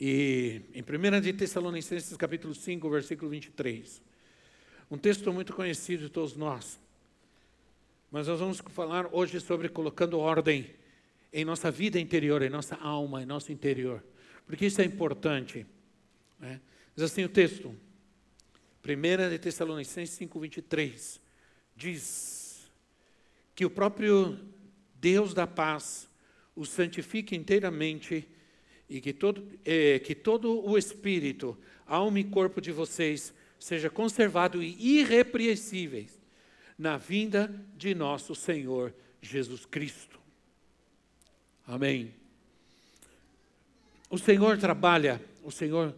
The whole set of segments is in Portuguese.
E em 1 de Tessalonicenses, capítulo 5, versículo 23. Um texto muito conhecido de todos nós. Mas nós vamos falar hoje sobre colocando ordem em nossa vida interior, em nossa alma, em nosso interior. Porque isso é importante. Né? Diz assim o texto. 1 de Tessalonicenses 5, 23. Diz que o próprio Deus da paz o santifique inteiramente e que todo, é, que todo o espírito, alma e corpo de vocês seja conservado e irrepreensíveis na vinda de nosso Senhor Jesus Cristo. Amém. O Senhor trabalha, o Senhor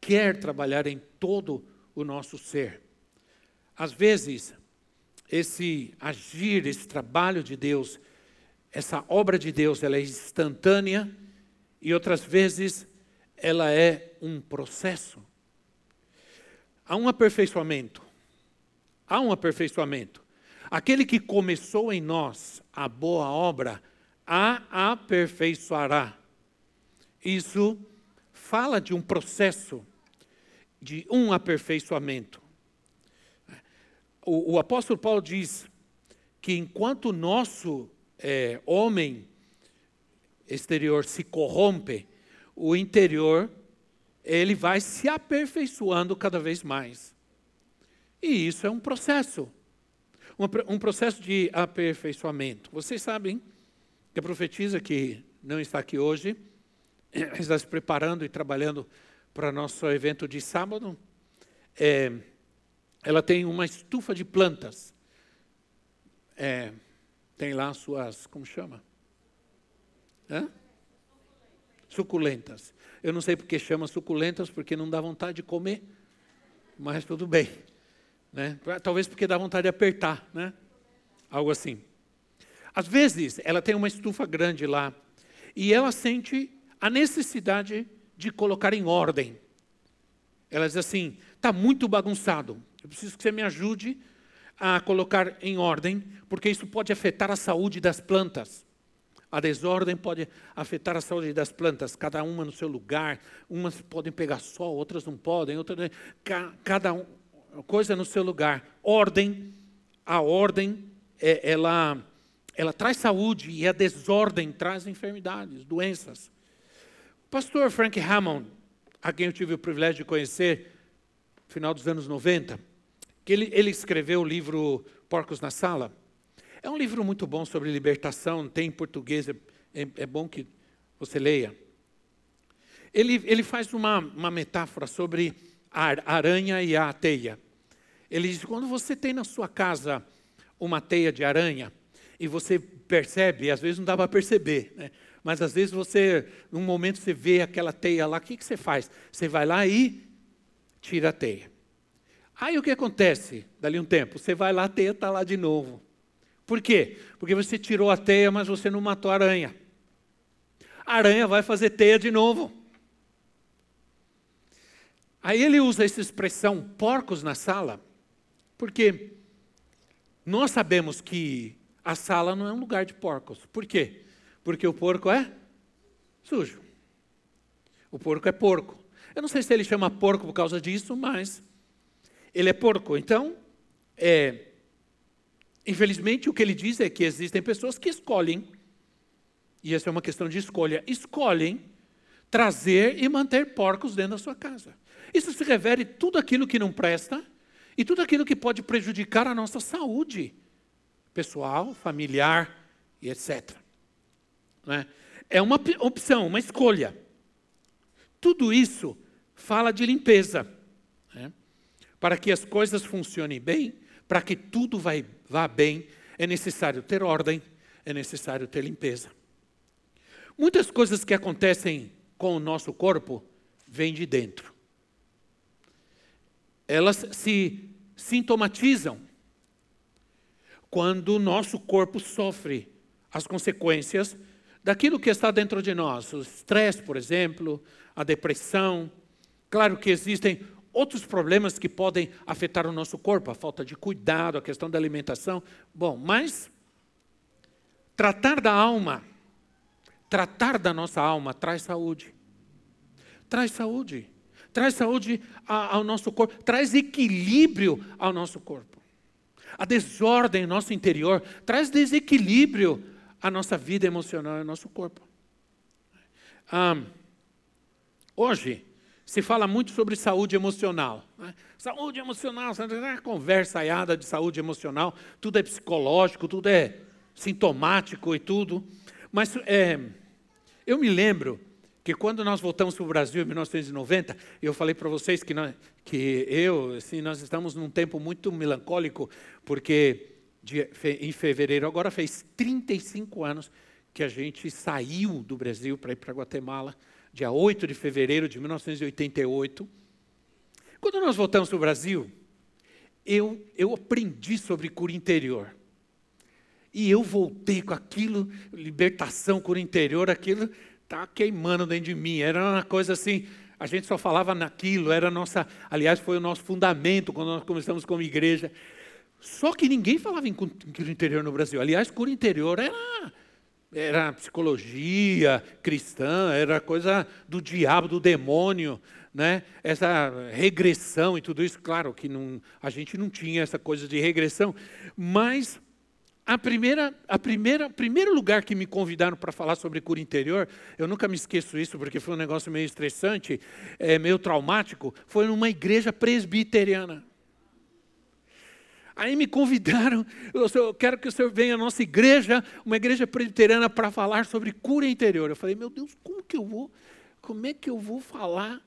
quer trabalhar em todo o nosso ser. Às vezes, esse agir, esse trabalho de Deus essa obra de Deus ela é instantânea e outras vezes ela é um processo. Há um aperfeiçoamento. Há um aperfeiçoamento. Aquele que começou em nós a boa obra, a aperfeiçoará. Isso fala de um processo, de um aperfeiçoamento. O, o apóstolo Paulo diz que enquanto o nosso é, homem exterior se corrompe, o interior ele vai se aperfeiçoando cada vez mais. E isso é um processo, um, um processo de aperfeiçoamento. Vocês sabem que a profetisa que não está aqui hoje, está se preparando e trabalhando para nosso evento de sábado. É, ela tem uma estufa de plantas. É, tem lá suas, como chama? Hã? Suculentas. Eu não sei porque chama suculentas, porque não dá vontade de comer, mas tudo bem. Né? Talvez porque dá vontade de apertar, né? Algo assim. Às vezes, ela tem uma estufa grande lá e ela sente a necessidade de colocar em ordem. Ela diz assim: está muito bagunçado, eu preciso que você me ajude a colocar em ordem, porque isso pode afetar a saúde das plantas. A desordem pode afetar a saúde das plantas, cada uma no seu lugar. Umas podem pegar sol, outras não podem, outras cada coisa no seu lugar. Ordem, a ordem, é, ela, ela traz saúde e a desordem traz enfermidades, doenças. O pastor Frank Hammond, a quem eu tive o privilégio de conhecer, no final dos anos 90, que ele, ele escreveu o livro Porcos na Sala. É um livro muito bom sobre libertação, tem em português, é, é, é bom que você leia. Ele, ele faz uma, uma metáfora sobre a aranha e a teia. Ele diz: quando você tem na sua casa uma teia de aranha, e você percebe, às vezes não dá para perceber, né? mas às vezes você, num momento você vê aquela teia lá, o que, que você faz? Você vai lá e tira a teia. Aí o que acontece? Dali um tempo, você vai lá, a teia está lá de novo. Por quê? Porque você tirou a teia, mas você não matou a aranha. A aranha vai fazer teia de novo. Aí ele usa essa expressão porcos na sala, porque nós sabemos que a sala não é um lugar de porcos. Por quê? Porque o porco é sujo. O porco é porco. Eu não sei se ele chama porco por causa disso, mas ele é porco. Então, é, infelizmente, o que ele diz é que existem pessoas que escolhem, e essa é uma questão de escolha, escolhem trazer e manter porcos dentro da sua casa. Isso se refere tudo aquilo que não presta e tudo aquilo que pode prejudicar a nossa saúde pessoal, familiar e etc. É? é uma opção, uma escolha. Tudo isso fala de limpeza. Né? Para que as coisas funcionem bem, para que tudo vai, vá bem, é necessário ter ordem, é necessário ter limpeza. Muitas coisas que acontecem com o nosso corpo vem de dentro. Elas se sintomatizam quando o nosso corpo sofre as consequências daquilo que está dentro de nós. O estresse, por exemplo, a depressão. Claro que existem outros problemas que podem afetar o nosso corpo, a falta de cuidado, a questão da alimentação. Bom, mas tratar da alma, tratar da nossa alma traz saúde. Traz saúde. Traz saúde ao nosso corpo, traz equilíbrio ao nosso corpo. A desordem no nosso interior traz desequilíbrio à nossa vida emocional e ao nosso corpo. Ah, hoje, se fala muito sobre saúde emocional. Né? Saúde emocional, é conversa aiada de saúde emocional, tudo é psicológico, tudo é sintomático e tudo. Mas é, eu me lembro que quando nós voltamos para o Brasil em 1990, eu falei para vocês que, nós, que eu, assim, nós estamos num tempo muito melancólico, porque de, em fevereiro agora fez 35 anos que a gente saiu do Brasil para ir para Guatemala dia 8 de fevereiro de 1988. Quando nós voltamos para o Brasil, eu, eu aprendi sobre cura interior. E eu voltei com aquilo, libertação, cura interior, aquilo está queimando dentro de mim. Era uma coisa assim, a gente só falava naquilo, era nossa, aliás, foi o nosso fundamento quando nós começamos como igreja. Só que ninguém falava em cura interior no Brasil. Aliás, cura interior era era psicologia cristã, era coisa do diabo, do demônio, né? Essa regressão e tudo isso, claro que não, a gente não tinha essa coisa de regressão, mas a primeira, a primeira, primeiro lugar que me convidaram para falar sobre cura interior, eu nunca me esqueço isso porque foi um negócio meio estressante, é, meio traumático, foi numa igreja presbiteriana. Aí me convidaram, eu quero que o senhor venha à nossa igreja, uma igreja presbiteriana, para falar sobre cura interior. Eu falei, meu Deus, como que eu vou, como é que eu vou falar?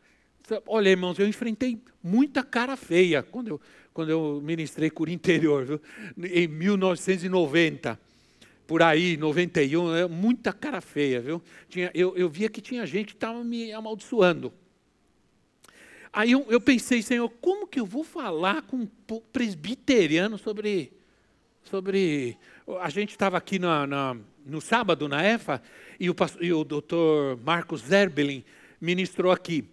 Olha, irmãos, eu enfrentei muita cara feia quando eu, quando eu ministrei cura interior, viu? em 1990 por aí, 91, é muita cara feia, viu? Tinha, eu, eu via que tinha gente que estava me amaldiçoando. Aí eu, eu, pensei, Senhor, como que eu vou falar com um presbiteriano sobre. sobre a gente estava aqui na, no sábado, na EFA, e o, e o doutor Marcos Zerbelin ministrou aqui.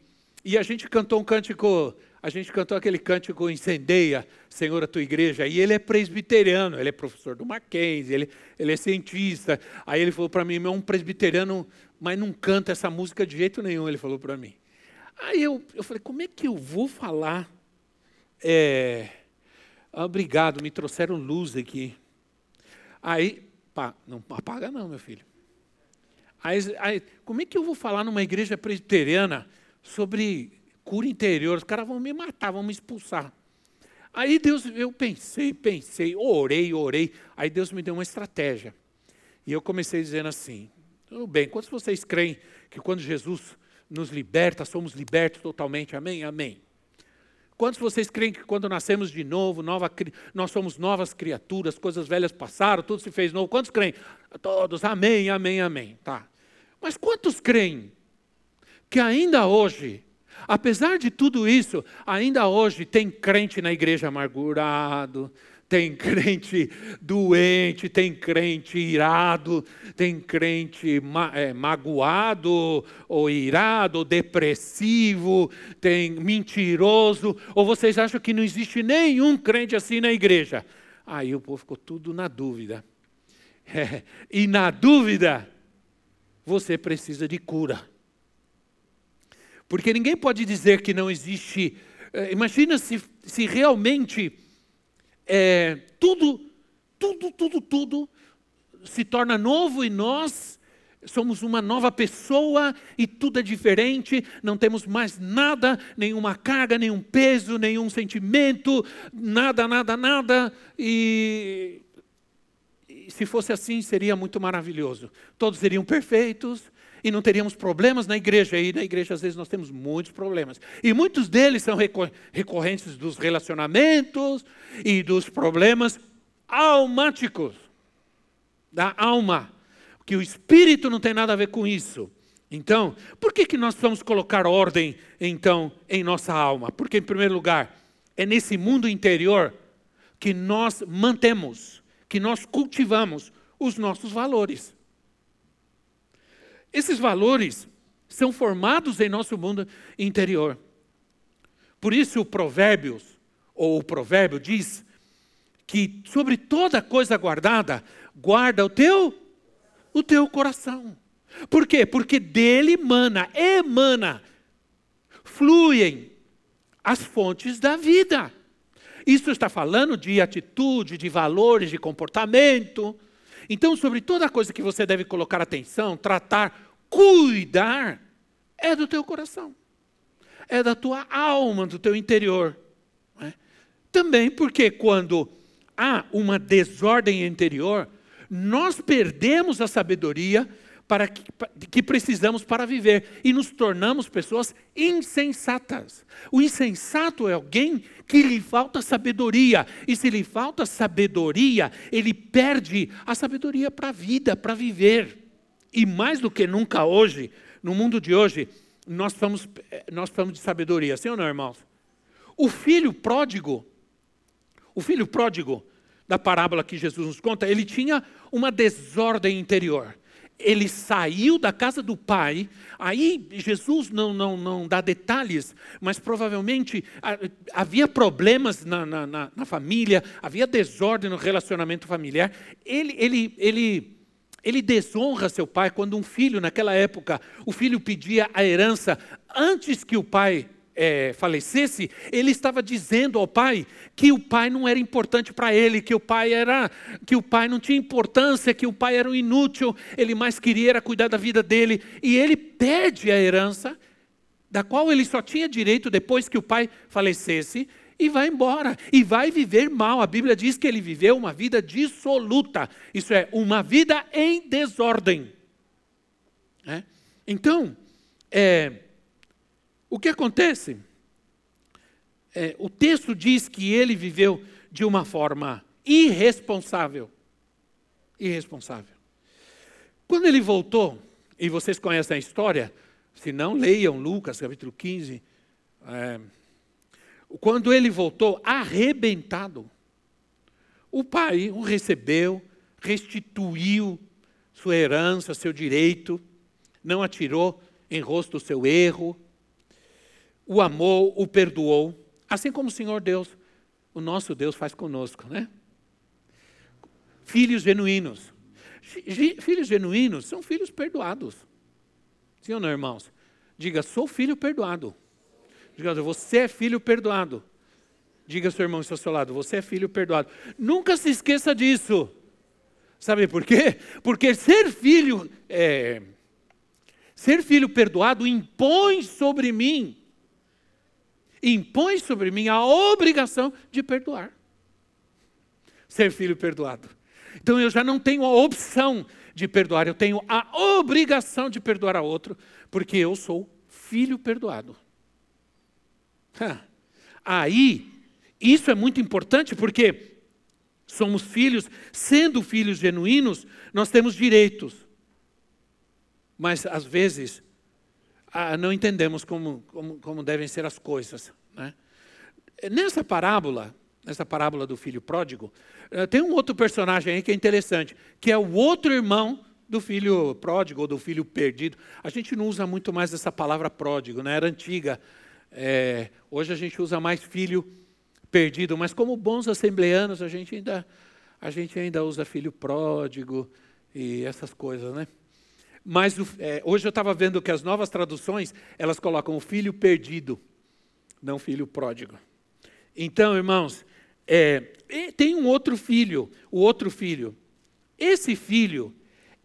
E a gente cantou um cântico, a gente cantou aquele cântico Incendeia, Senhor, a tua igreja. E ele é presbiteriano, ele é professor do Mackenzie, ele, ele é cientista. Aí ele falou para mim, é um presbiteriano, mas não canta essa música de jeito nenhum, ele falou para mim. Aí eu, eu falei, como é que eu vou falar? É, obrigado, me trouxeram luz aqui. Aí, pá, não apaga não, meu filho. Aí, aí, como é que eu vou falar numa igreja presbiteriana sobre cura interior? Os caras vão me matar, vão me expulsar. Aí Deus, eu pensei, pensei, orei, orei. Aí Deus me deu uma estratégia. E eu comecei dizendo assim: tudo bem, quantos vocês creem que quando Jesus nos liberta, somos libertos totalmente. Amém? Amém. Quantos vocês creem que quando nascemos de novo, nova, nós somos novas criaturas, coisas velhas passaram, tudo se fez novo? Quantos creem? Todos. Amém, amém, amém. Tá. Mas quantos creem que ainda hoje, apesar de tudo isso, ainda hoje tem crente na igreja amargurado, tem crente doente, tem crente irado, tem crente ma é, magoado, ou irado, ou depressivo, tem mentiroso, ou vocês acham que não existe nenhum crente assim na igreja? Aí o povo ficou tudo na dúvida. É, e na dúvida, você precisa de cura. Porque ninguém pode dizer que não existe. É, imagina se, se realmente é, tudo, tudo, tudo, tudo se torna novo e nós somos uma nova pessoa e tudo é diferente, não temos mais nada, nenhuma carga, nenhum peso, nenhum sentimento, nada, nada, nada. E, e se fosse assim, seria muito maravilhoso. Todos seriam perfeitos, e não teríamos problemas na igreja. E na igreja, às vezes, nós temos muitos problemas. E muitos deles são recorrentes dos relacionamentos e dos problemas almáticos da alma. Que o espírito não tem nada a ver com isso. Então, por que, que nós vamos colocar ordem, então, em nossa alma? Porque, em primeiro lugar, é nesse mundo interior que nós mantemos, que nós cultivamos os nossos valores. Esses valores são formados em nosso mundo interior. Por isso o Provérbios, ou o provérbio diz que sobre toda coisa guardada, guarda o teu o teu coração. Por quê? Porque dele mana, emana, fluem as fontes da vida. Isso está falando de atitude, de valores, de comportamento. Então, sobre toda coisa que você deve colocar atenção, tratar, cuidar, é do teu coração, é da tua alma, do teu interior. É? Também porque quando há uma desordem interior, nós perdemos a sabedoria para que, que precisamos para viver e nos tornamos pessoas insensatas. O insensato é alguém que lhe falta sabedoria, e se lhe falta sabedoria, ele perde a sabedoria para a vida, para viver. E mais do que nunca hoje, no mundo de hoje, nós falamos, nós falamos de sabedoria, sim ou não, irmãos? O filho pródigo, o filho pródigo da parábola que Jesus nos conta, ele tinha uma desordem interior ele saiu da casa do pai, aí Jesus não, não, não dá detalhes, mas provavelmente havia problemas na, na, na, família, havia desordem no relacionamento familiar. Ele, ele, ele, ele desonra seu pai quando um filho, naquela época, o filho pedia a herança antes que o pai é, falecesse, ele estava dizendo ao pai que o pai não era importante para ele, que o pai era, que o pai não tinha importância, que o pai era um inútil, ele mais queria era cuidar da vida dele, e ele pede a herança, da qual ele só tinha direito depois que o pai falecesse, e vai embora, e vai viver mal. A Bíblia diz que ele viveu uma vida dissoluta, isso é, uma vida em desordem. É? Então, é, o que acontece? É, o texto diz que ele viveu de uma forma irresponsável. Irresponsável. Quando ele voltou, e vocês conhecem a história, se não, leiam Lucas capítulo 15. É, quando ele voltou arrebentado, o pai o recebeu, restituiu sua herança, seu direito, não atirou em rosto o seu erro, o amou, o perdoou, assim como o Senhor Deus, o nosso Deus faz conosco, né? Filhos genuínos. Filhos genuínos são filhos perdoados. Sim ou não, irmãos? Diga, sou filho perdoado. Diga, você é filho perdoado. Diga seu irmão ao seu lado, você é filho perdoado. Nunca se esqueça disso. Sabe por quê? Porque ser filho, é, ser filho perdoado impõe sobre mim impõe sobre mim a obrigação de perdoar. Ser filho perdoado. Então eu já não tenho a opção de perdoar, eu tenho a obrigação de perdoar a outro, porque eu sou filho perdoado. Aí, isso é muito importante porque somos filhos, sendo filhos genuínos, nós temos direitos. Mas às vezes ah, não entendemos como, como, como, devem ser as coisas. Né? Nessa parábola, nessa parábola do filho pródigo, eh, tem um outro personagem aí que é interessante, que é o outro irmão do filho pródigo ou do filho perdido. A gente não usa muito mais essa palavra pródigo, né? era antiga. É, hoje a gente usa mais filho perdido, mas como bons assembleanos, a gente ainda, a gente ainda usa filho pródigo e essas coisas, né? Mas é, hoje eu estava vendo que as novas traduções, elas colocam o filho perdido, não filho pródigo. Então, irmãos, é, tem um outro filho, o outro filho. Esse filho,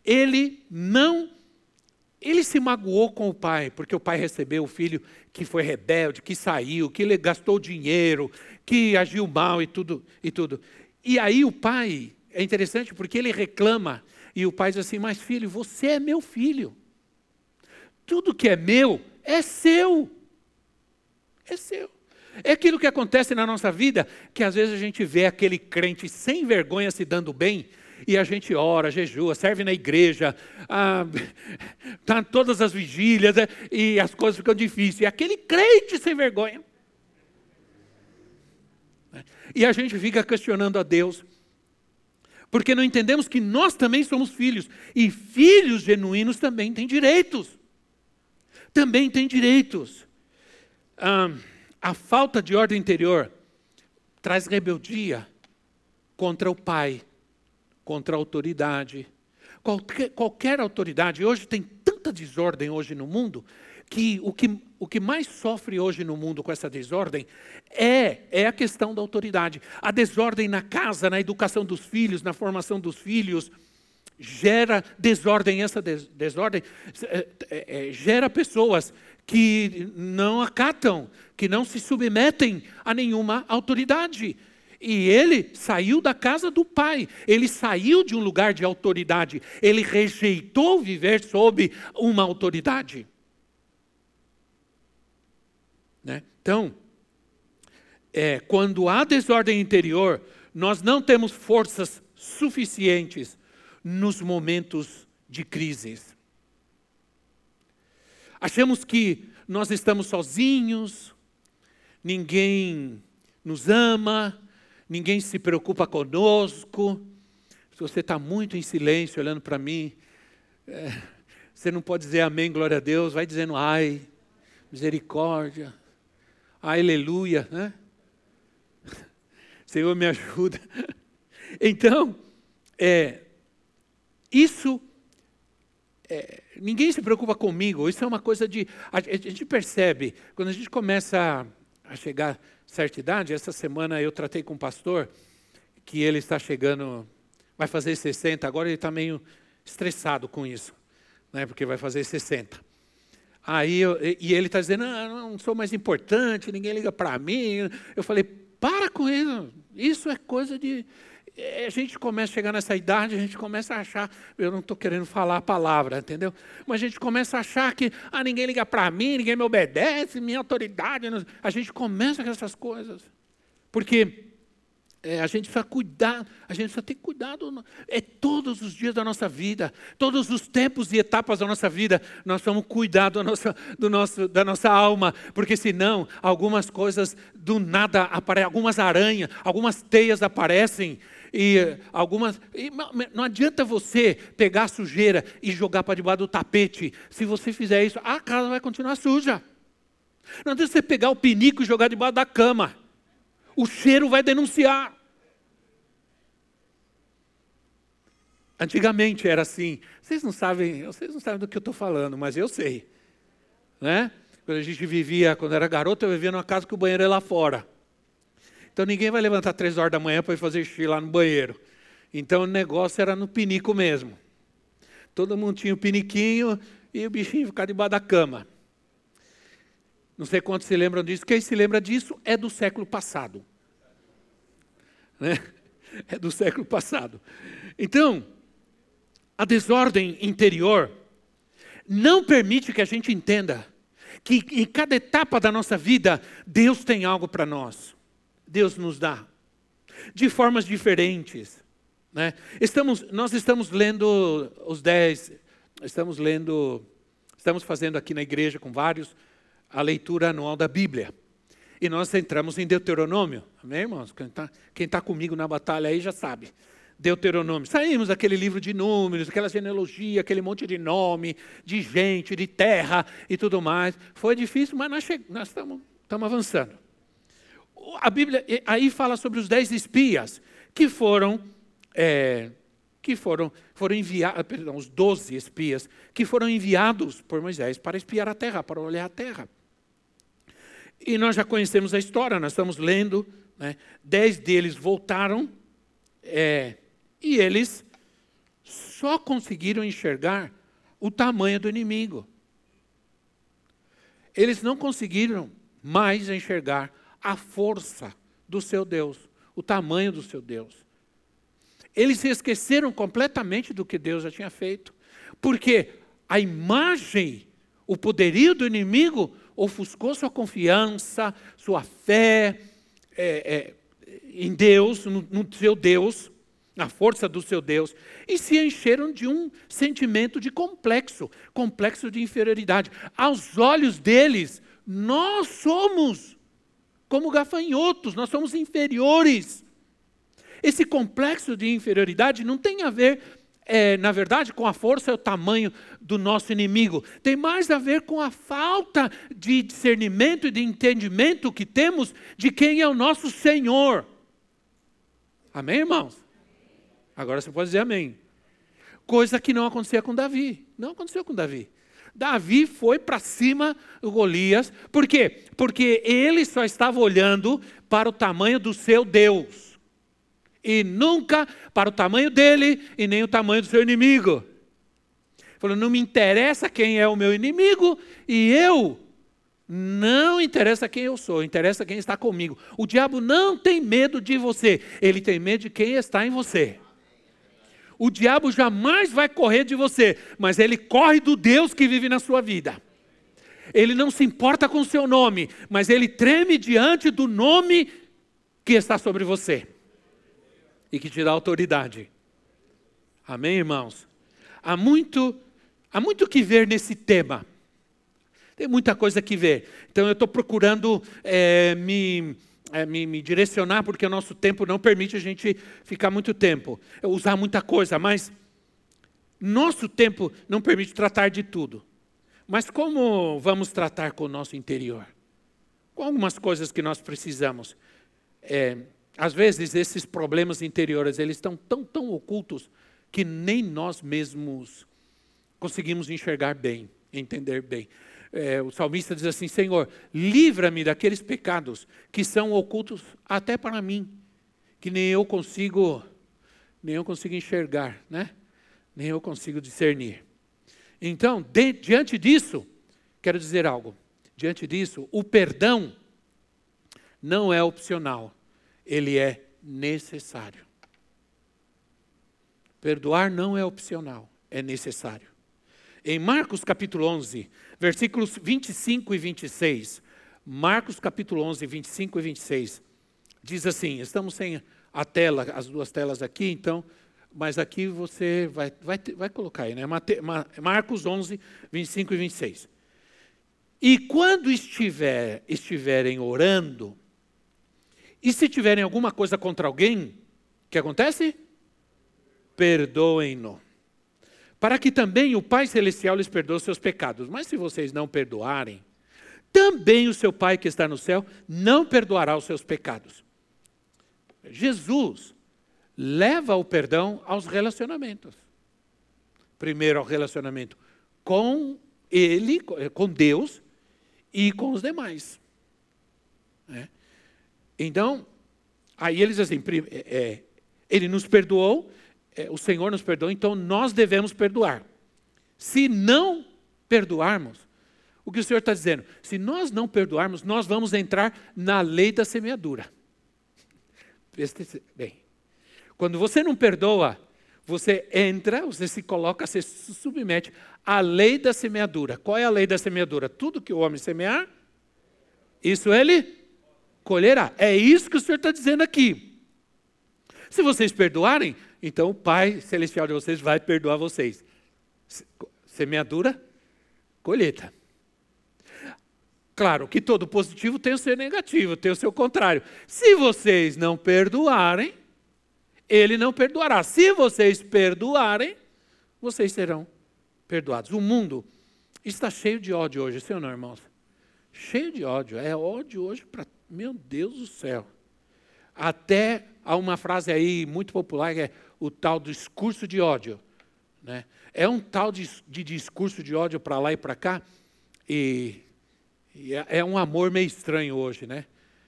ele não, ele se magoou com o pai, porque o pai recebeu o filho que foi rebelde, que saiu, que gastou dinheiro, que agiu mal e tudo, e tudo. E aí o pai, é interessante porque ele reclama e o pai diz assim: Mas filho, você é meu filho. Tudo que é meu é seu. É seu. É aquilo que acontece na nossa vida, que às vezes a gente vê aquele crente sem vergonha se dando bem, E a gente ora, jejua, serve na igreja, ah, tá todas as vigílias, né? e as coisas ficam difíceis. E aquele crente sem vergonha. E a gente fica questionando a Deus, porque não entendemos que nós também somos filhos, e filhos genuínos também têm direitos. Também têm direitos. Ah, a falta de ordem interior traz rebeldia contra o pai, contra a autoridade. Qualquer, qualquer autoridade, hoje tem tanta desordem hoje no mundo, que o, que o que mais sofre hoje no mundo com essa desordem é, é a questão da autoridade. A desordem na casa, na educação dos filhos, na formação dos filhos, gera desordem. Essa desordem é, é, é, gera pessoas que não acatam, que não se submetem a nenhuma autoridade. E ele saiu da casa do pai, ele saiu de um lugar de autoridade, ele rejeitou viver sob uma autoridade. Né? Então, é, quando há desordem interior, nós não temos forças suficientes nos momentos de crises. Achamos que nós estamos sozinhos, ninguém nos ama, ninguém se preocupa conosco. Se você está muito em silêncio olhando para mim, é, você não pode dizer amém, glória a Deus, vai dizendo ai, misericórdia, aleluia, né? Senhor me ajuda. Então, é, isso, é, ninguém se preocupa comigo, isso é uma coisa de. A, gente percebe, quando a gente começa a, a chegar a certa idade, essa semana eu tratei com um pastor, que ele está chegando, vai fazer 60, agora ele está meio estressado com isso, né, porque vai fazer 60. Aí eu, e ele está dizendo, ah, não sou mais importante, ninguém liga para mim. Eu falei, para com isso, isso é coisa de, é, a gente começa a chegar nessa idade, a gente começa a achar, eu não estou querendo falar a palavra, entendeu? Mas a gente começa a achar que ah, ninguém liga para mim, ninguém me obedece, minha autoridade. A gente começa com essas coisas. Porque é, a gente precisa cuidar, a gente precisa ter cuidado. É todos os dias da nossa vida, todos os tempos e etapas da nossa vida, nós vamos cuidar do nosso, do nosso, da nossa alma, porque senão algumas coisas do nada aparecem, algumas aranhas, algumas teias aparecem e algumas. E não adianta você pegar sujeira e jogar para debaixo do tapete. Se você fizer isso, a casa vai continuar suja. Não adianta você pegar o pinico e jogar debaixo da cama. O cheiro vai denunciar. Antigamente era assim. Vocês não sabem, vocês não sabem do que eu estou falando, mas eu sei. Né? Quando a gente vivia, quando era garoto, eu vivia numa casa que o banheiro era lá fora. Então ninguém vai levantar três horas da manhã para ir fazer xixi lá no banheiro. Então o negócio era no pinico mesmo. Todo mundo tinha o piniquinho e o bichinho ficava debaixo da cama. Não sei quantos se lembram disso. Quem se lembra disso é do século passado. Né? É do século passado. Então, a desordem interior não permite que a gente entenda que em cada etapa da nossa vida, Deus tem algo para nós. Deus nos dá, de formas diferentes. Né? Estamos, nós estamos lendo os dez, estamos lendo, estamos fazendo aqui na igreja com vários a leitura anual da Bíblia. E nós entramos em Deuteronômio, amém, irmãos? Quem está tá comigo na batalha aí já sabe. Deuteronômio. Saímos daquele livro de números, aquela genealogia, aquele monte de nome, de gente, de terra e tudo mais. Foi difícil, mas nós, estamos avançando a Bíblia aí fala sobre os dez espias que foram, é, que foram, foram enviados, perdão, os doze espias que foram enviados por Moisés para espiar a terra, para olhar a terra. E nós já conhecemos a história, nós estamos lendo, né? dez deles voltaram é, e eles só conseguiram enxergar o tamanho do inimigo. Eles não conseguiram mais enxergar a força do seu Deus, o tamanho do seu Deus. Eles se esqueceram completamente do que Deus já tinha feito, porque a imagem, o poderio do inimigo ofuscou sua confiança, sua fé é, é, em Deus, no, no seu Deus. na força do seu Deus, e se encheram de um sentimento de complexo, complexo de inferioridade. Aos olhos deles, nós somos como gafanhotos, nós somos inferiores. Esse complexo de inferioridade não tem a ver, é, na verdade, com a força e o tamanho do nosso inimigo. Tem mais a ver com a falta de discernimento e de entendimento que temos de quem é o nosso Senhor. Amém, irmãos? Agora você pode dizer amém. Coisa que não acontecia com Davi. Não aconteceu com Davi. Davi foi para cima do Golias. Por quê? Porque ele só estava olhando para o tamanho do seu Deus. E nunca para o tamanho dele e nem o tamanho do seu inimigo. Falou: não me interessa quem é o meu inimigo e eu não interessa quem eu sou, interessa quem está comigo. O diabo não tem medo de você, ele tem medo de quem está em você. O diabo jamais vai correr de você, mas ele corre do Deus que vive na sua vida. Ele não se importa com o seu nome, mas ele treme diante do nome que está sobre você e que te dá autoridade. Amém, irmãos? Há muito, há muito que ver nesse tema. Tem muita coisa que ver. Então eu estou procurando é, me é, me, me, direcionar, porque o nosso tempo não permite a gente ficar muito tempo, usar muita coisa, mas nosso tempo não permite tratar de tudo. Mas como vamos tratar com o nosso interior? Com algumas coisas que nós precisamos. É, às vezes, esses problemas interiores, eles estão tão, tão ocultos que nem nós mesmos conseguimos enxergar bem, entender bem é, o salmista diz assim: Senhor, livra-me daqueles pecados que são ocultos até para mim, que nem eu consigo, nem eu consigo enxergar, né? Nem eu consigo discernir. Então, de, diante disso, quero dizer algo. Diante disso, o perdão não é opcional, ele é necessário. Perdoar não é opcional, é necessário. Em Marcos capítulo 11, versículos 25 e 26. Marcos capítulo 11, 25 e 26. Diz assim: estamos sem a tela, as duas telas aqui, então, mas aqui você vai, vai, vai colocar aí, né? Marcos 11, 25 e 26. E quando estiver, estiverem orando, e se tiverem alguma coisa contra alguém, o que acontece? Perdoem-no para que também o Pai Celestial lhes perdoe seus pecados. Mas se vocês não perdoarem, também o seu Pai que está no céu não perdoará os seus pecados. Jesus leva o perdão aos relacionamentos. Primeiro ao relacionamento com Ele, com Deus e com os demais. É. Então, aí eles assim, é, ele nos perdoou, é, o Senhor nos perdoou, então nós devemos perdoar. Se não perdoarmos, o que o Senhor está dizendo? Se nós não perdoarmos, nós vamos entrar na lei da semeadura. Bem, quando você não perdoa, você entra, você se coloca, você se submete à lei da semeadura. Qual é a lei da semeadura? Tudo que o homem semear, isso ele colherá. É isso que o Senhor está dizendo aqui. Se vocês perdoarem, então o Pai Celestial de vocês vai perdoar vocês. Semeadura, colheita. Claro que todo positivo tem o seu negativo, tem o seu contrário. Se vocês não perdoarem, ele não perdoará. Se vocês perdoarem, vocês serão perdoados. O mundo está cheio de ódio hoje, sim ou não, irmãos? Cheio de ódio. É ódio hoje para. Meu Deus do céu. Até há uma frase aí muito popular que é o tal discurso de ódio. Né? É um tal de, de discurso de ódio para lá e para cá, e, e é, é, um amor meio estranho hoje. Né?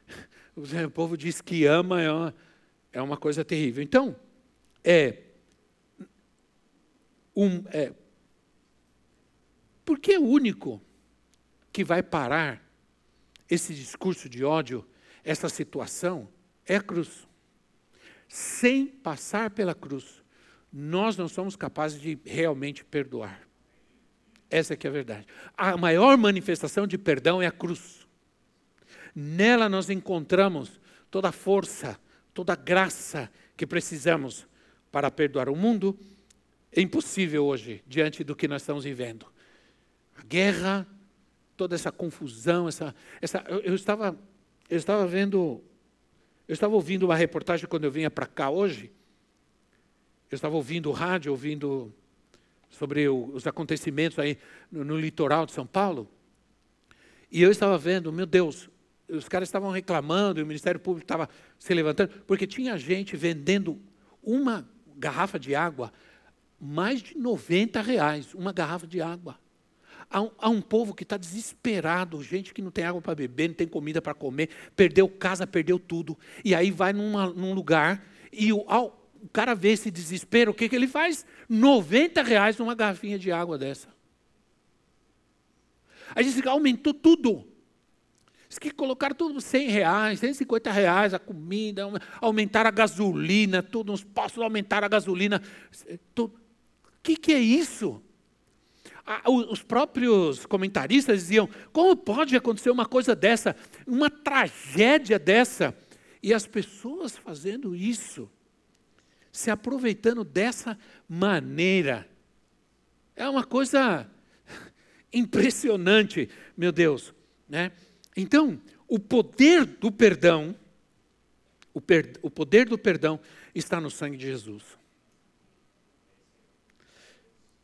O povo diz que ama, é uma, é uma coisa terrível. Então, é, um, é, porque o único que vai parar esse discurso de ódio, essa situação, é cruz sem passar pela cruz, nós não somos capazes de realmente perdoar. Essa é que é a verdade. A maior manifestação de perdão é a cruz. Nela nós encontramos toda a força, toda a graça que precisamos para perdoar o mundo é impossível hoje, diante do que nós estamos vivendo. A guerra, toda essa confusão, essa, essa eu, eu estava eu estava vendo eu estava ouvindo uma reportagem quando eu vinha para cá hoje. Eu estava ouvindo o rádio, ouvindo sobre o, os acontecimentos aí no, no litoral de São Paulo. E eu estava vendo, meu Deus, os caras estavam reclamando, e o Ministério Público estava se levantando, porque tinha gente vendendo uma garrafa de água, mais de 90 reais, uma garrafa de água. Há um, há um povo que está desesperado, gente que não tem água para beber, não tem comida para comer, perdeu casa, perdeu tudo. E aí vai numa, num lugar e o, ao, o cara vê esse desespero, o que, que ele faz? 90 reais numa garrafinha de água dessa. Diz que aumentou tudo. Diz que colocaram tudo 100 reais, 150 reais a comida, aumentaram a gasolina, tudo, uns postos aumentaram a gasolina. O que, que é isso? Os próprios comentaristas diziam: como pode acontecer uma coisa dessa, uma tragédia dessa? E as pessoas fazendo isso, se aproveitando dessa maneira, é uma coisa impressionante, meu Deus. Né? Então, o poder do perdão, o, per, o poder do perdão está no sangue de Jesus.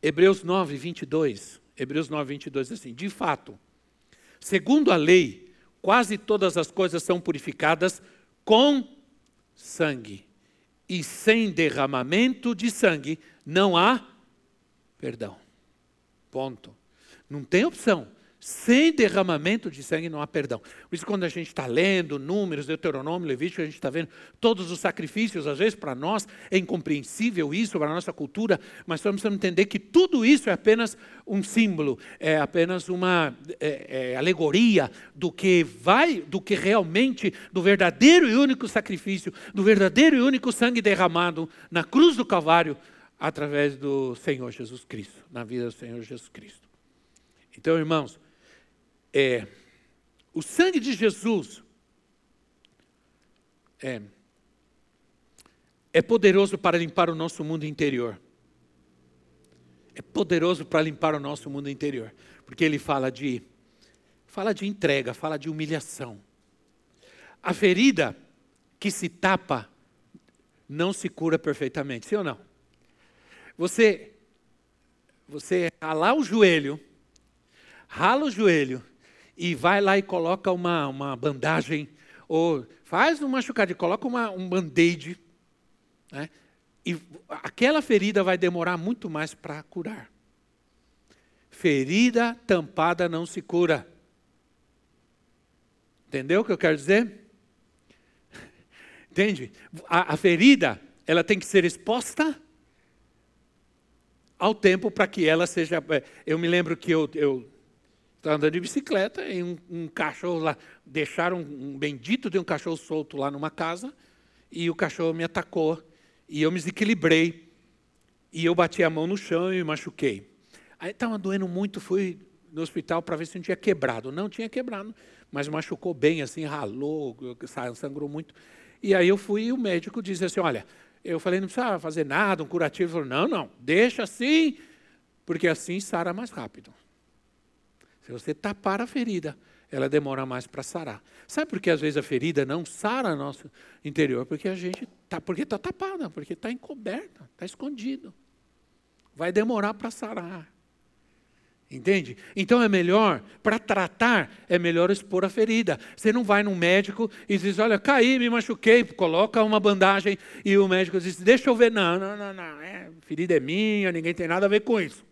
Hebreus 9, 22. Hebreus 9, 22 assim: De fato, segundo a lei, quase todas as coisas são purificadas com sangue. E sem derramamento de sangue não há perdão. Ponto. Não tem opção. Sem derramamento de sangue não há perdão. Por isso, quando a gente está lendo Números, Deuteronômio, Levítico, a gente está vendo todos os sacrifícios, às vezes para nós é incompreensível isso, para a nossa cultura, mas nós precisamos entender que tudo isso é apenas um símbolo, é apenas uma é, é, alegoria do que vai, do que realmente, do verdadeiro e único sacrifício, do verdadeiro e único sangue derramado na cruz do Calvário, através do Senhor Jesus Cristo, na vida do Senhor Jesus Cristo. Então, irmãos, é, o sangue de Jesus é, é poderoso para limpar o nosso mundo interior. É poderoso para limpar o nosso mundo interior, porque ele fala de fala de entrega, fala de humilhação. A ferida que se tapa não se cura perfeitamente, sim ou não? Você você ralar o joelho rala o joelho e vai lá e coloca uma, uma bandagem, ou faz um machucado e coloca uma, um band-aid, né? e aquela ferida vai demorar muito mais para curar. Ferida tampada não se cura. Entendeu o que eu quero dizer? Entende? A, a ferida, ela tem que ser exposta ao tempo para que ela seja. É, eu me lembro que eu, eu Andando de bicicleta e um, um cachorro lá, deixaram um, um bendito de um cachorro solto lá numa casa e o cachorro me atacou e eu me desequilibrei e eu bati a mão no chão e me machuquei. Aí estava doendo muito, fui no hospital para ver se não tinha quebrado. Não tinha quebrado, mas machucou bem, assim, ralou, sangrou muito. E aí eu fui e o médico disse assim, olha, eu falei, não precisa fazer nada, um curativo. Ele falou, não, não, deixa assim, porque assim sara mais rápido. Se você tapar a ferida, ela demora mais para sarar. Sabe por que às vezes a ferida não sara nosso interior? Porque a gente tá, porque está tapada, porque está encoberta, está escondido. Vai demorar para sarar. Entende? Então é melhor, para tratar, é melhor expor a ferida. Você não vai num médico e diz: Olha, caí, me machuquei, coloca uma bandagem, e o médico diz: Deixa eu ver. Não, não, não, não. É, ferida é minha, ninguém tem nada a ver com isso.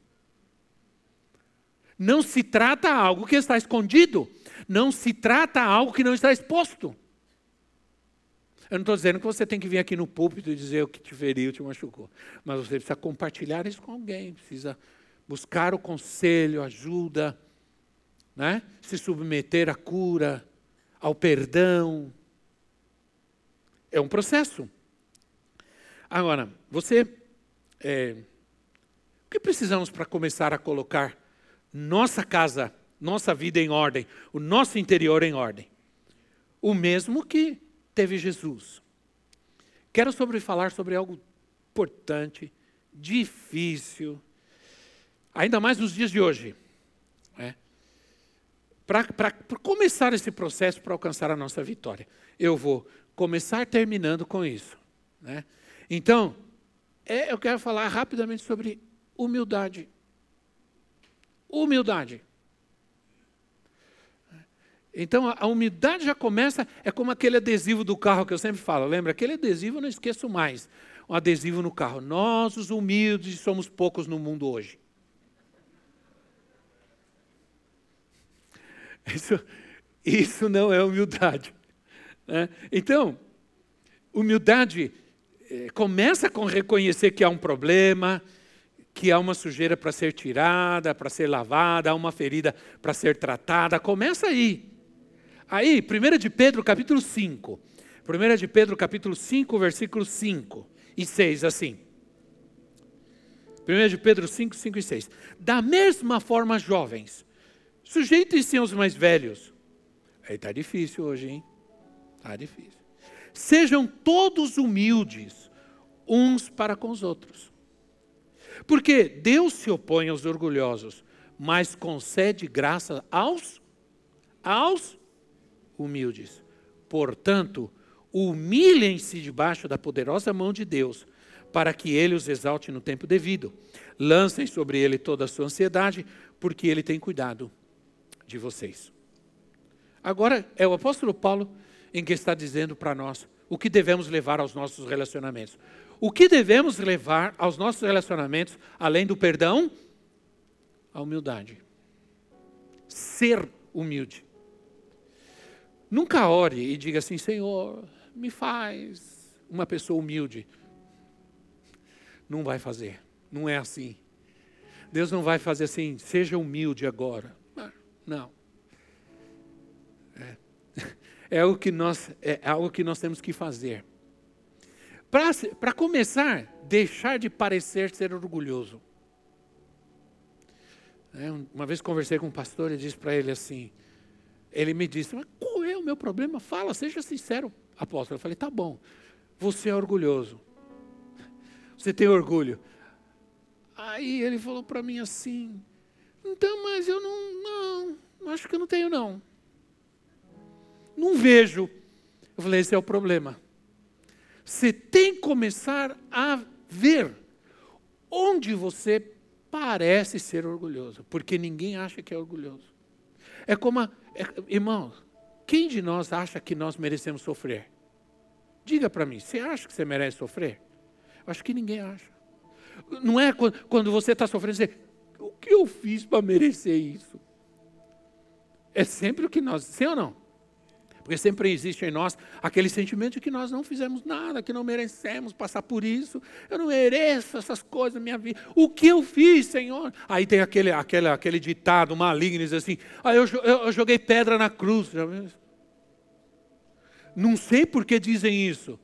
Não se trata algo que está escondido. Não se trata algo que não está exposto. Eu não estou dizendo que você tem que vir aqui no púlpito e dizer o que te feriu, te machucou. Mas você precisa compartilhar isso com alguém, precisa buscar o conselho, ajuda, né? se submeter à cura, ao perdão. É um processo. Agora, você. É, o que precisamos para começar a colocar nossa casa, nossa vida em ordem, o nosso interior em ordem. O mesmo que teve Jesus. Quero sobre falar sobre algo importante, difícil, ainda mais nos dias de hoje. Né? Para começar esse processo, para alcançar a nossa vitória. Eu vou começar terminando com isso. Né? Então, é, eu quero falar rapidamente sobre humildade. Humildade. Então a humildade já começa, é como aquele adesivo do carro que eu sempre falo, lembra? Aquele adesivo eu não esqueço mais. Um adesivo no carro. Nós, os humildes, somos poucos no mundo hoje. Isso, isso não é humildade. Né? Então, humildade é, começa com reconhecer que há um problema, que há uma sujeira para ser tirada, para ser lavada, há uma ferida para ser tratada. Começa aí. Aí, 1 de Pedro, capítulo 5. 1 de Pedro, capítulo 5, versículos 5 e 6, assim. 1 de Pedro 5, 5 e 6. Da mesma forma, jovens, sujeitem-se aos mais velhos. Aí está difícil hoje, hein? Está difícil. Sejam todos humildes, uns para com os outros. Porque Deus se opõe aos orgulhosos, mas concede graça aos aos humildes. Portanto, humilhem-se debaixo da poderosa mão de Deus, para que ele os exalte no tempo devido. Lancem sobre ele toda a sua ansiedade, porque ele tem cuidado de vocês. Agora é o apóstolo Paulo em que está dizendo para nós o que devemos levar aos nossos relacionamentos. O que devemos levar aos nossos relacionamentos, além do perdão? A humildade. Ser humilde. Nunca ore e diga assim: Senhor, me faz uma pessoa humilde. Não vai fazer. Não é assim. Deus não vai fazer assim, seja humilde agora. Não. É, é, algo, que nós, é algo que nós temos que fazer. Para começar, deixar de parecer ser orgulhoso. É, uma vez conversei com um pastor e disse para ele assim: ele me disse, mas qual é o meu problema? Fala, seja sincero, apóstolo. Eu falei, tá bom, você é orgulhoso. Você tem orgulho. Aí ele falou para mim assim, então, mas eu não, não, acho que eu não tenho não. Não vejo. Eu falei, esse é o problema. Você tem que começar a ver onde você parece ser orgulhoso, porque ninguém acha que é orgulhoso. É como, a, é, irmão, quem de nós acha que nós merecemos sofrer? Diga para mim, você acha que você merece sofrer? Acho que ninguém acha. Não é quando, quando você está sofrendo, você, o que eu fiz para merecer isso? É sempre o que nós, sim ou não? Porque sempre existe em nós aquele sentimento de que nós não fizemos nada, que não merecemos passar por isso. Eu não mereço essas coisas na minha vida. O que eu fiz, Senhor? Aí tem aquele, aquele, aquele ditado maligno, diz assim: ah, eu, eu, eu joguei pedra na cruz. Não sei por que dizem isso.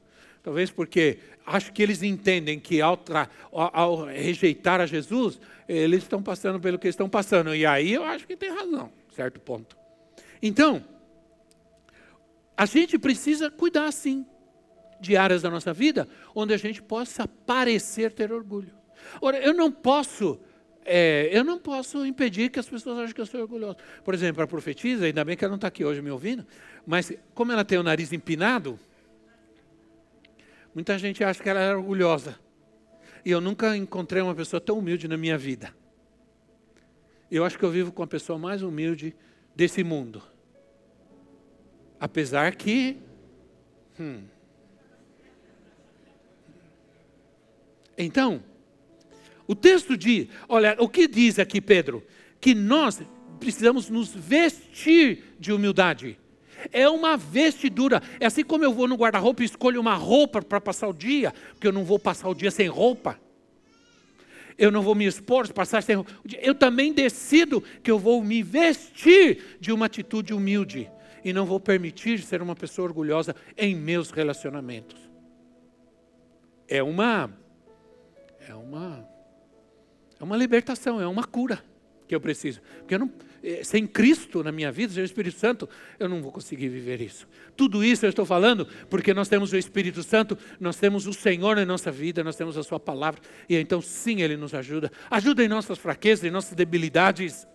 Talvez porque acho que eles entendem que ao, tra, ao, rejeitar a Jesus, eles estão passando pelo que estão passando. E aí eu acho que tem razão, certo ponto. Então, a gente precisa cuidar, sim, de áreas da nossa vida onde a gente possa parecer ter orgulho. Ora, eu não posso, é, eu não posso impedir que as pessoas achem que eu sou orgulhoso. Por exemplo, a profetisa, ainda bem que ela não está aqui hoje me ouvindo, mas como ela tem o nariz empinado, muita gente acha que ela é orgulhosa. E eu nunca encontrei uma pessoa tão humilde na minha vida. Eu acho que eu vivo com a pessoa mais humilde desse mundo. Apesar que. Hum. Então, o texto diz: olha, o que diz aqui Pedro? Que nós precisamos nos vestir de humildade. É uma vestidura. É assim como eu vou no guarda-roupa e escolho uma roupa para passar o dia, porque eu não vou passar o dia sem roupa. Eu não vou me expor, passar sem roupa. Eu também decido que eu vou me vestir de uma atitude humilde e não vou permitir ser uma pessoa orgulhosa em meus relacionamentos. É uma é uma é uma libertação, é uma cura que eu preciso. Porque eu não, eh, sem Cristo na minha vida, sem o Espírito Santo, eu não vou conseguir viver isso. Tudo isso eu estou falando porque nós temos o Espírito Santo, nós temos o Senhor na nossa vida, nós temos a Sua palavra, e então sim Ele nos ajuda. Ajuda em nossas fraquezas, em nossas debilidades.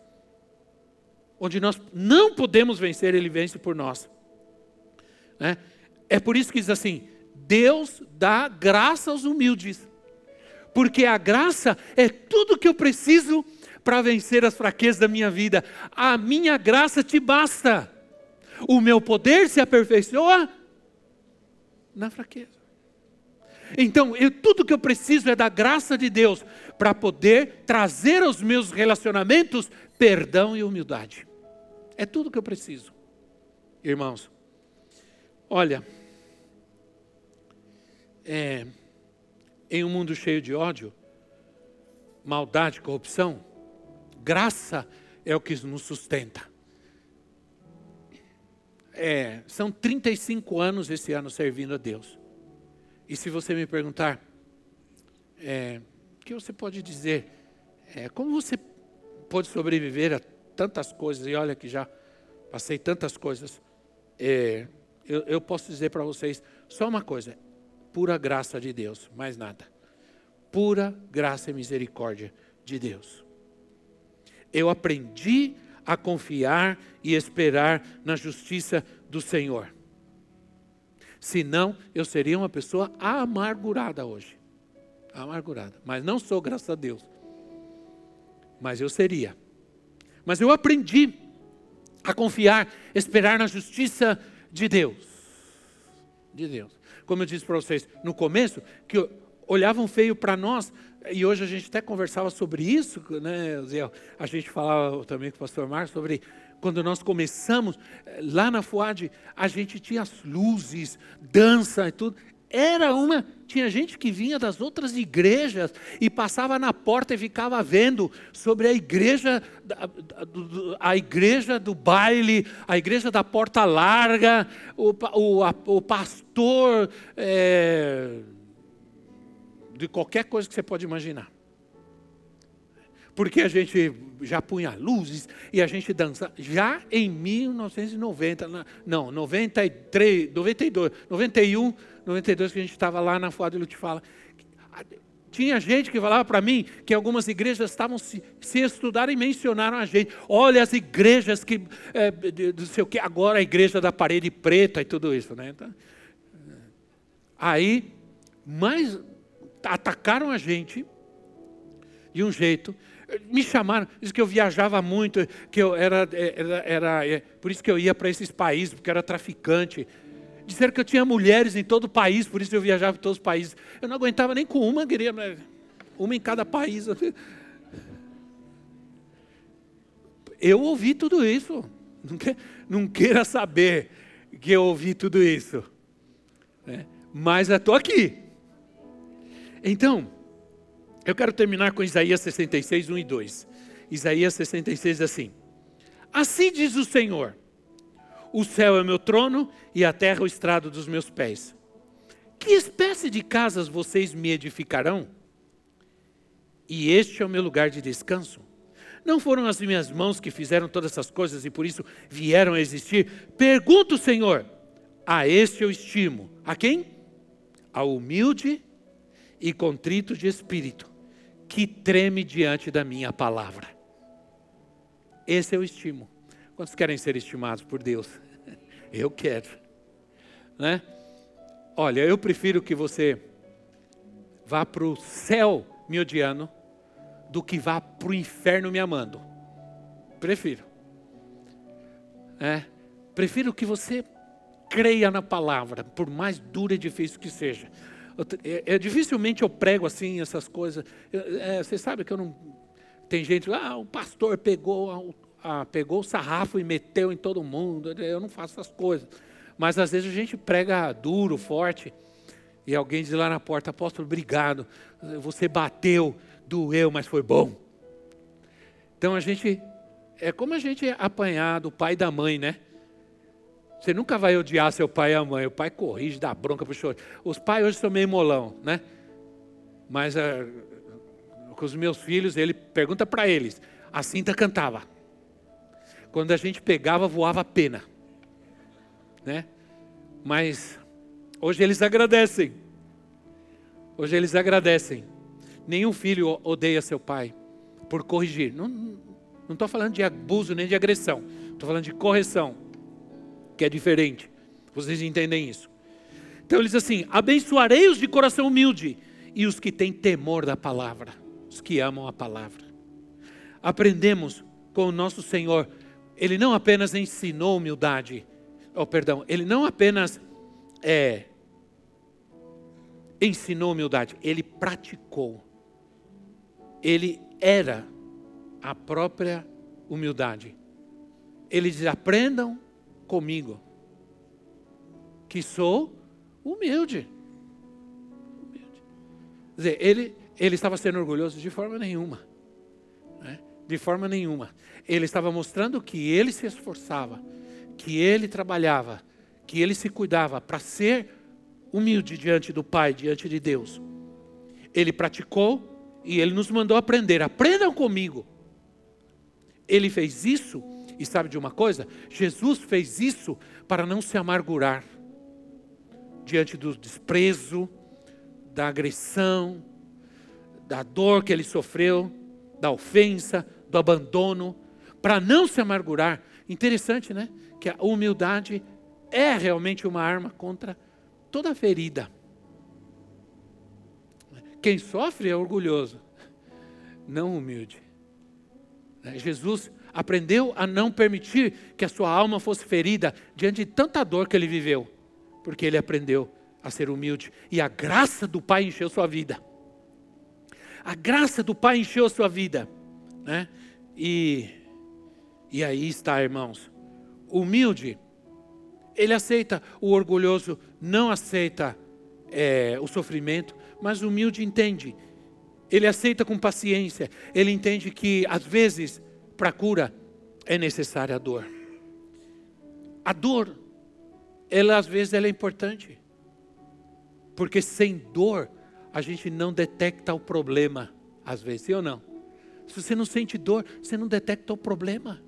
Onde nós não podemos vencer, Ele vence por nós. Né? É por isso que diz assim: Deus dá graça aos humildes, porque a graça é tudo que eu preciso para vencer as fraquezas da minha vida. A minha graça te basta. O meu poder se aperfeiçoa na fraqueza. Então, eu, tudo que eu preciso é da graça de Deus para poder trazer aos meus relacionamentos perdão e humildade. É tudo que eu preciso. Irmãos, olha, é, em um mundo cheio de ódio, maldade, corrupção, graça é o que nos sustenta. É, são 35 anos esse ano servindo a Deus. E se você me perguntar, é, o que você pode dizer? É, como você pode sobreviver a tantas coisas? E olha que já passei tantas coisas. É, eu, eu posso dizer para vocês só uma coisa: pura graça de Deus, mais nada. Pura graça e misericórdia de Deus. Eu aprendi a confiar e esperar na justiça do Senhor. Senão, eu seria uma pessoa amargurada hoje. Amargurada. Mas não sou, graças a Deus. Mas eu seria. Mas eu aprendi a confiar, esperar na justiça de Deus. De Deus. Como eu disse para vocês no começo, que olhavam feio para nós, e hoje a gente até conversava sobre isso, né, Zé? A gente falava também com o pastor Marcos sobre quando nós começamos, eh, lá na FUAD, a gente tinha as luzes, dança e tudo. Era uma. Tinha gente que vinha das outras igrejas e passava na porta e ficava vendo sobre a igreja, a igreja do baile, a igreja da porta larga, o, o, o pastor é, de qualquer coisa que você pode imaginar porque a gente já punha luzes e a gente dançava. Já em 1990, não, 93, 92, 91, 92, que a gente estava lá na Fuada de Lutifala. Tinha gente que falava para mim que algumas igrejas estavam se, se estudar e mencionaram a gente. Olha as igrejas que, é, não sei o que, agora a igreja da parede preta e tudo isso. Né? Então, aí, mais atacaram a gente de um jeito me chamaram, disse que eu viajava muito, que eu era, era, era é, por isso que eu ia para esses países, porque eu era traficante. Disseram que eu tinha mulheres em todo o país, por isso eu viajava em todos os países. Eu não aguentava nem com uma, queria uma em cada país. Eu ouvi tudo isso. Não, não queira saber que eu ouvi tudo isso. Né? Mas eu estou aqui. Então, eu quero terminar com Isaías 66, 1 e 2. Isaías 66 assim: Assim diz o Senhor: O céu é meu trono e a terra o estrado dos meus pés. Que espécie de casas vocês me edificarão? E este é o meu lugar de descanso. Não foram as minhas mãos que fizeram todas essas coisas e por isso vieram a existir? Pergunto, Senhor, a este eu estimo. A quem? Ao humilde e contrito de espírito, que treme diante da minha palavra. Esse é o estimo. Quantos querem ser estimados por Deus? Eu quero. Né? Olha, eu prefiro que você vá para o céu me odiando do que vá para o inferno me amando. Prefiro. É, prefiro que você creia na palavra, por mais dura e difícil que seja, é, é, dificilmente eu prego assim essas coisas. É, você sabe que eu não. Tem gente, ah, o pastor pegou, pegou o sarrafo e meteu em todo mundo. Eu não faço essas coisas. Mas às vezes a gente prega duro, forte, e alguém diz lá na porta, apóstolo, obrigado. Você bateu, doeu, mas foi bom. Então a gente. É como a gente apanhar do pai e da mãe, né? Você nunca vai odiar seu pai e a mãe. O pai corrige, dá bronca para o. Os pais hoje são meio molão, né? Mas uh, com os meus filhos, ele pergunta para eles. A Cinta cantava. Quando a gente pegava, voava a pena. Né? Mas hoje eles agradecem. Hoje eles agradecem. Nenhum filho odeia seu pai por corrigir. Não estou falando de abuso nem de agressão. Estou falando de correção, que é diferente. Vocês entendem isso? Então ele diz assim: abençoarei os de coração humilde e os que têm temor da palavra, os que amam a palavra. Aprendemos com o nosso Senhor, ele não apenas ensinou humildade, oh, perdão, ele não apenas é, ensinou humildade, ele praticou. Ele era a própria humildade. Ele diz: aprendam comigo, que sou humilde. humilde. Quer dizer, ele, ele estava sendo orgulhoso de forma nenhuma. Né? De forma nenhuma. Ele estava mostrando que ele se esforçava, que ele trabalhava, que ele se cuidava para ser humilde diante do Pai, diante de Deus. Ele praticou e ele nos mandou aprender. Aprendam comigo. Ele fez isso, e sabe de uma coisa? Jesus fez isso para não se amargurar diante do desprezo, da agressão, da dor que ele sofreu, da ofensa, do abandono, para não se amargurar. Interessante, né? Que a humildade é realmente uma arma contra toda ferida. Quem sofre é orgulhoso, não humilde. Jesus aprendeu a não permitir que a sua alma fosse ferida diante de tanta dor que ele viveu porque ele aprendeu a ser humilde e a graça do Pai encheu sua vida. A graça do Pai encheu sua vida, né? E e aí está, irmãos. Humilde, ele aceita o orgulhoso, não aceita é, o sofrimento, mas humilde entende. Ele aceita com paciência. Ele entende que às vezes para cura é necessária a dor. A dor ela às vezes ela é importante. Porque sem dor, a gente não detecta o problema, às vezes, sim ou não? Se você não sente dor, você não detecta o problema.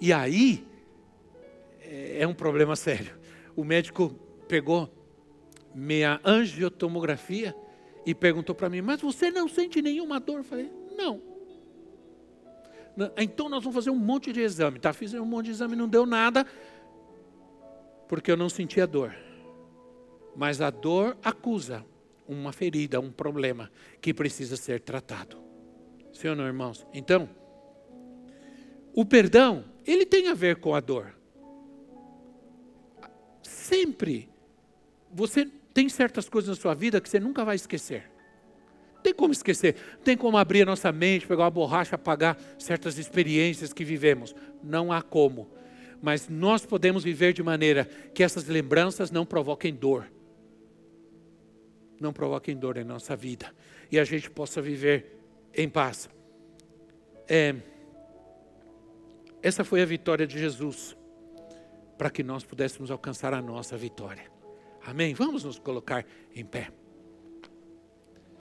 E aí, é, é um problema sério. O médico pegou minha angiotomografia e perguntou para mim: Mas você não sente nenhuma dor? Eu falei: Não. Então nós vamos fazer um monte de exame. Tá, fiz um monte de exame, não deu nada, porque eu não sentia dor. Mas a dor acusa uma ferida, um problema que precisa ser tratado. Ou não, irmãos? Então, o perdão, ele tem a ver com a dor. Sempre. Você tem certas coisas na sua vida que você nunca vai esquecer tem como esquecer, tem como abrir a nossa mente, pegar uma borracha, apagar certas experiências que vivemos. Não há como. Mas nós podemos viver de maneira que essas lembranças não provoquem dor. Não provoquem dor em nossa vida. E a gente possa viver em paz. É, essa foi a vitória de Jesus, para que nós pudéssemos alcançar a nossa vitória. Amém? Vamos nos colocar em pé.